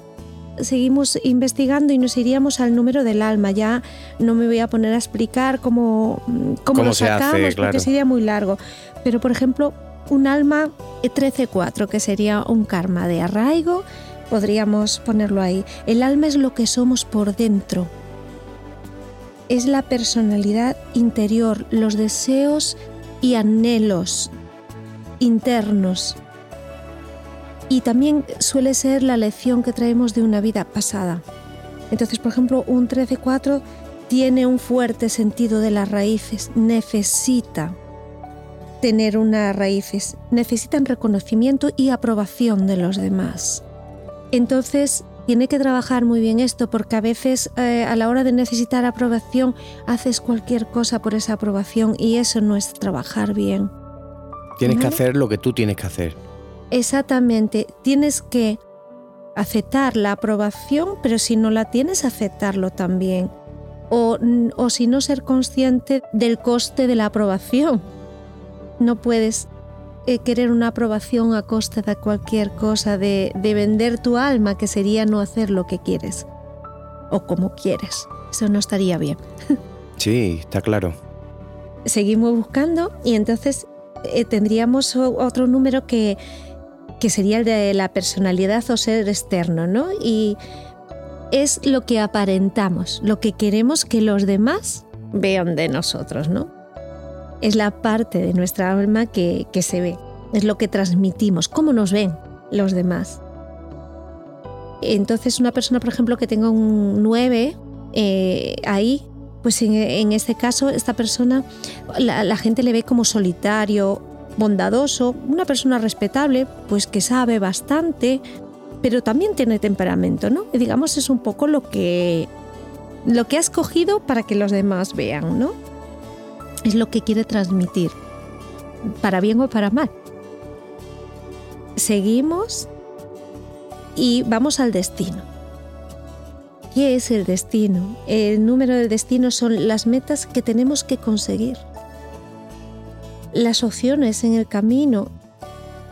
Seguimos investigando y nos iríamos al número del alma. Ya no me voy a poner a explicar cómo, cómo, lo sacamos, porque sería muy largo. Pero por ejemplo, un alma 13-4, que sería un karma de arraigo, podríamos ponerlo ahí. El alma es lo que somos por dentro. Es la personalidad interior, los deseos y anhelos internos. Y también suele ser la lección que traemos de una vida pasada. Entonces, por ejemplo, un 13-4 tiene un fuerte sentido de las raíces, necesita tener unas raíces, necesitan reconocimiento y aprobación de los demás. Entonces, tiene que trabajar muy bien esto porque a veces eh, a la hora de necesitar aprobación haces cualquier cosa por esa aprobación y eso no es trabajar bien. Tienes que hacer lo que tú tienes que hacer. Exactamente, tienes que aceptar la aprobación, pero si no la tienes, aceptarlo también. O, o si no ser consciente del coste de la aprobación. No puedes eh, querer una aprobación a costa de cualquier cosa, de, de vender tu alma, que sería no hacer lo que quieres o como quieres. Eso no estaría bien. Sí, está claro. Seguimos buscando y entonces eh, tendríamos otro número que, que sería el de la personalidad o ser externo, ¿no? Y es lo que aparentamos, lo que queremos que los demás vean de nosotros, ¿no? Es la parte de nuestra alma que, se ve, es lo que transmitimos, cómo nos ven los demás. Entonces una persona, por ejemplo, que tenga un 9 eh, ahí, pues en, este caso esta persona, la, gente le ve como solitario, bondadoso, una persona respetable, pues que sabe bastante, pero también tiene temperamento, ¿no? Y digamos es un poco lo que lo que ha escogido para que los demás vean, ¿no? Es lo que quiere transmitir, para bien o para mal. Seguimos y vamos al destino. ¿Qué es el destino? El número del destino son las metas que tenemos que conseguir. las opciones en el camino.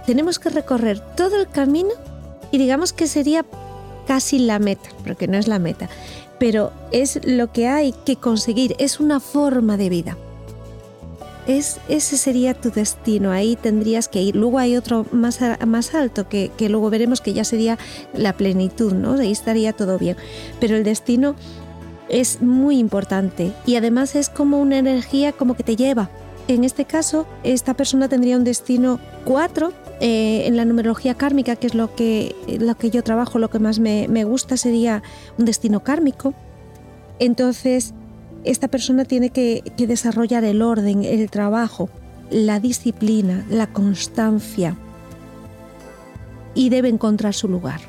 Tenemos que recorrer todo el camino y digamos que sería casi la meta, porque no es la meta, pero es lo que hay que conseguir, es una forma de vida. Es, ese sería tu destino, ahí tendrías que ir. Luego hay otro más, más alto que, que luego veremos que ya sería la plenitud, ¿no? Ahí estaría todo bien. Pero el destino es muy importante y además es como una energía como que te lleva. En este caso, esta persona tendría un destino 4 eh, en la numerología kármica, que es lo que, lo que yo trabajo, lo que más me, gusta sería un destino kármico. Entonces, esta persona tiene que, que desarrollar el orden, el trabajo, la disciplina, la constancia y debe encontrar su lugar.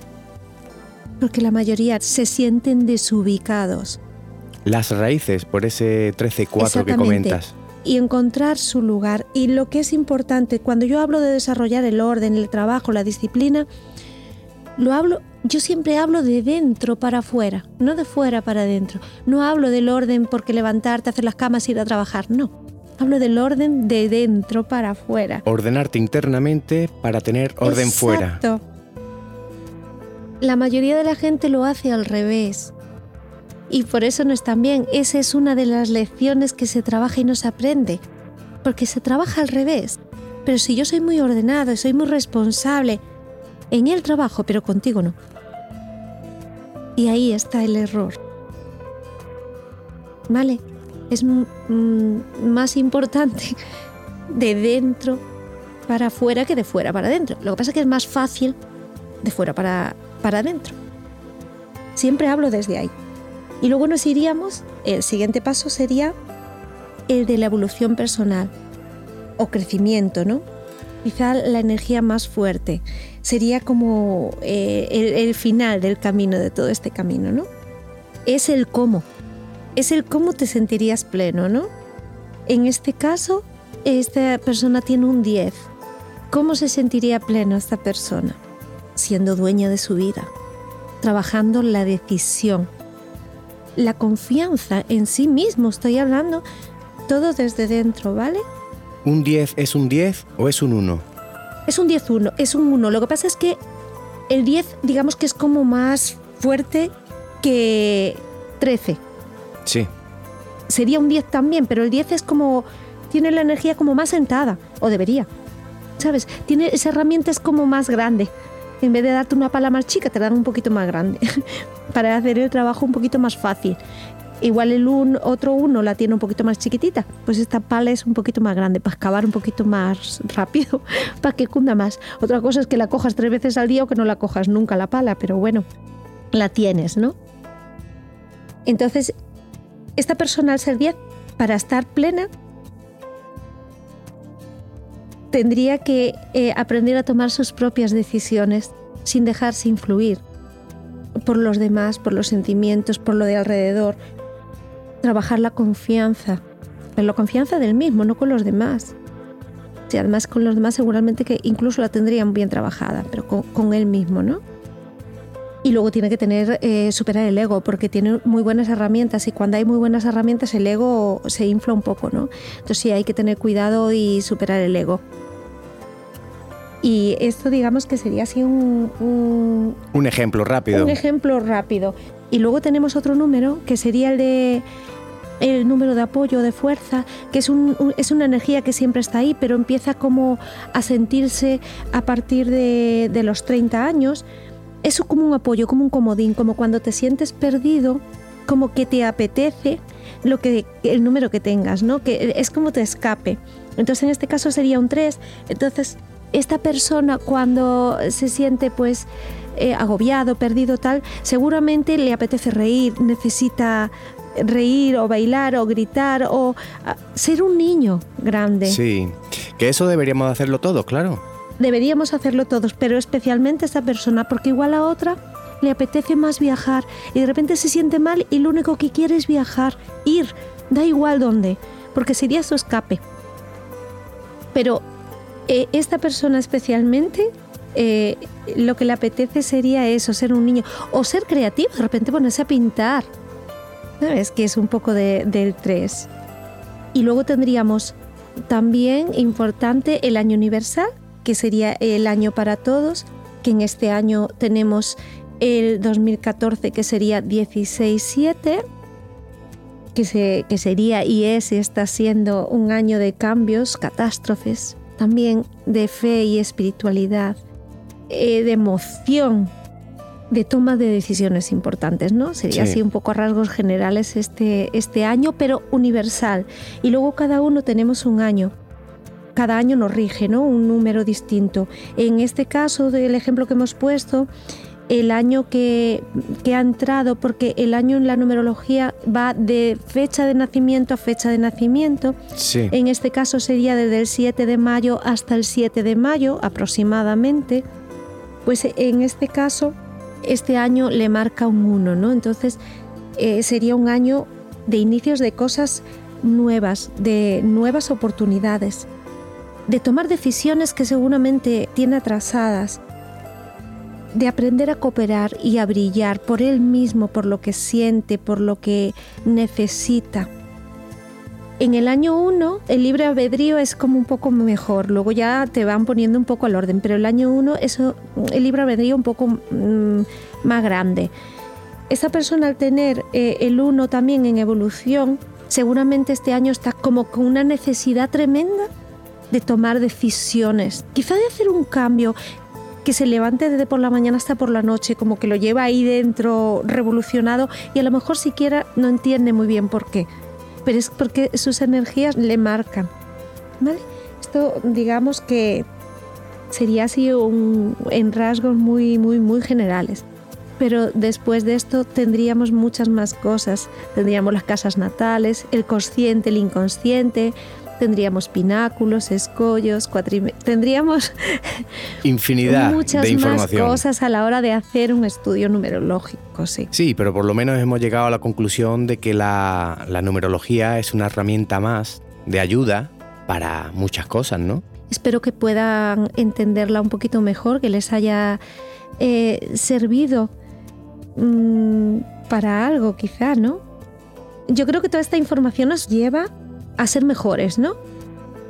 Porque la mayoría se sienten desubicados. Las raíces, por ese 13-4 que comentas y encontrar su lugar. Y lo que es importante, cuando yo hablo de desarrollar el orden, el trabajo, la disciplina, lo hablo, yo siempre hablo de dentro para afuera, no de fuera para adentro. No hablo del orden porque levantarte, hacer las camas y ir a trabajar, no. Hablo del orden de dentro para afuera. Ordenarte internamente para tener orden Exacto. fuera. La mayoría de la gente lo hace al revés y por eso no están bien. Esa es una de las lecciones que se trabaja y no se aprende, porque se trabaja al revés. Pero si yo soy muy ordenado, soy muy responsable en el trabajo, pero contigo no. Y ahí está el error. ¿Vale? Es más importante de dentro para afuera que de fuera para adentro. Lo que pasa es que es más fácil de fuera para, para adentro. Siempre hablo desde ahí. Y luego nos iríamos, el siguiente paso sería el de la evolución personal o crecimiento, ¿no? Quizá la energía más fuerte. Sería como eh, el, final del camino, de todo este camino, ¿no? Es el cómo. Es el cómo te sentirías pleno, ¿no? En este caso, esta persona tiene un 10. ¿Cómo se sentiría pleno esta persona? Siendo dueña de su vida, trabajando la decisión, la confianza en sí mismo. Estoy hablando todo desde dentro, ¿vale? ¿Un 10 es un 10 o es un 1? Es un 10-1, es un 1. Lo que pasa es que el 10, digamos que es como más fuerte que 13. Sí. Sería un 10 también, pero el 10 es como. tiene la energía como más sentada, o debería. ¿Sabes? Tiene esa herramienta es como más grande en vez de darte una pala más chica, te dan un poquito más grande para hacer el trabajo un poquito más fácil. Igual el un, otro uno la tiene un poquito más chiquitita, pues esta pala es un poquito más grande para excavar un poquito más rápido, para que cunda más. Otra cosa es que la cojas tres veces al día o que no la cojas nunca la pala, pero bueno, la tienes, ¿no? Entonces, esta persona al ser 10, para estar plena, tendría que eh, aprender a tomar sus propias decisiones sin dejarse influir por los demás, por los sentimientos, por lo de alrededor. Trabajar la confianza, la confianza del mismo, no con los demás. Y además con los demás seguramente que incluso la tendrían bien trabajada, pero con, él mismo, ¿no? Y luego tiene que tener, eh, superar el ego, porque tiene muy buenas herramientas y cuando hay muy buenas herramientas el ego se infla un poco, ¿no? Entonces sí, hay que tener cuidado y superar el ego. Y esto digamos que sería así un, un, ejemplo rápido. Un ejemplo rápido. Y luego tenemos otro número que sería el de el número de apoyo, de fuerza, que es, un, es una energía que siempre está ahí, pero empieza como a sentirse a partir de, de los 30 años. Es como un apoyo, como un comodín, como cuando te sientes perdido, como que te apetece lo que el número que tengas, ¿no? Que es como te escape. Entonces en este caso sería un 3. Entonces esta persona cuando se siente pues eh, agobiado, perdido tal, seguramente le apetece reír, necesita reír o bailar o gritar o ah, ser un niño grande. Sí, que eso deberíamos hacerlo todos, claro. Deberíamos hacerlo todos, pero especialmente esta persona, porque igual a otra le apetece más viajar y de repente se siente mal y lo único que quiere es viajar, ir, da igual dónde, porque sería su escape. Pero eh, esta persona especialmente eh, lo que le apetece sería eso, ser un niño o ser creativo, de repente ponerse a pintar. ¿Sabes? Que es un poco del 3. Y luego tendríamos también importante el año universal, que sería el año para todos, que en este año tenemos el 2014 que sería 16-7, que, que sería y es y está siendo un año de cambios, catástrofes, también de fe y espiritualidad, eh, de emoción, de toma de decisiones importantes, ¿no? Sería así un poco a rasgos generales este, este año, pero universal. Y luego cada uno tenemos un año. Cada año nos rige, ¿no? Un número distinto. En este caso del ejemplo que hemos puesto, el año que, ha entrado, porque el año en la numerología va de fecha de nacimiento a fecha de nacimiento. En este caso sería desde el 7 de mayo hasta el 7 de mayo aproximadamente. Pues en este caso, este año le marca un 1, ¿no? Entonces eh, sería un año de inicios de cosas nuevas, de nuevas oportunidades, de tomar decisiones que seguramente tiene atrasadas de aprender a cooperar y a brillar por él mismo, por lo que siente, por lo que necesita. En el año 1 el libre albedrío es como un poco mejor, luego ya te van poniendo un poco al orden, pero el año 1 es el libre albedrío un poco mm, más grande. Esa persona al tener eh, el 1 también en evolución, seguramente este año está como con una necesidad tremenda de tomar decisiones, quizá de hacer un cambio, que se levante desde por la mañana hasta por la noche, como que lo lleva ahí dentro revolucionado y a lo mejor siquiera no entiende muy bien por qué, pero es porque sus energías le marcan. ¿Vale? Esto digamos que sería así un, en rasgos muy, muy, muy generales. Pero después de esto tendríamos muchas más cosas. Tendríamos las casas natales, el consciente, el inconsciente, tendríamos pináculos, escollos, tendríamos infinidad muchas de más cosas a la hora de hacer un estudio numerológico, sí. Sí, pero por lo menos hemos llegado a la conclusión de que la, numerología es una herramienta más de ayuda para muchas cosas, ¿no? Espero que puedan entenderla un poquito mejor, que les haya eh, servido mm, para algo quizá, ¿no? Yo creo que toda esta información nos lleva a ser mejores, ¿no?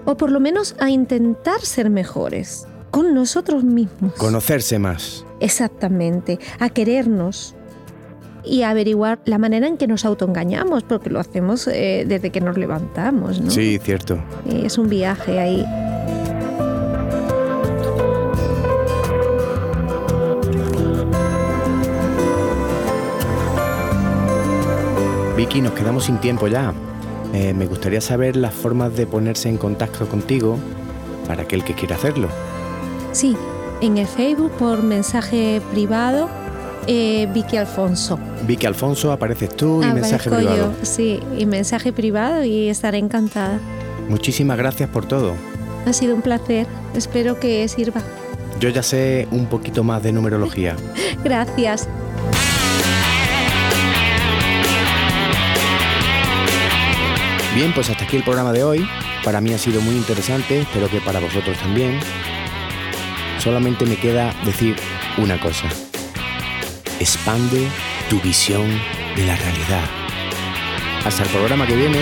O por lo menos a intentar ser mejores con nosotros mismos. Conocerse más. Exactamente, a querernos y a averiguar la manera en que nos autoengañamos, porque lo hacemos eh, desde que nos levantamos, ¿no? Sí, cierto. es un viaje ahí. Vicky, nos quedamos sin tiempo ya. Eh, me gustaría saber las formas de ponerse en contacto contigo para aquel que quiera hacerlo. Sí, en el Facebook por mensaje privado, eh, Vicky Alfonso. Vicky Alfonso, apareces tú y mensaje privado. sí, y mensaje privado y estaré encantada. Muchísimas gracias por todo. Ha sido un placer, espero que sirva. Yo ya sé un poquito más de numerología. gracias. Bien, pues hasta aquí el programa de hoy. Para mí ha sido muy interesante, espero que para vosotros también. Solamente me queda decir una cosa. Expande tu visión de la realidad. Hasta el programa que viene.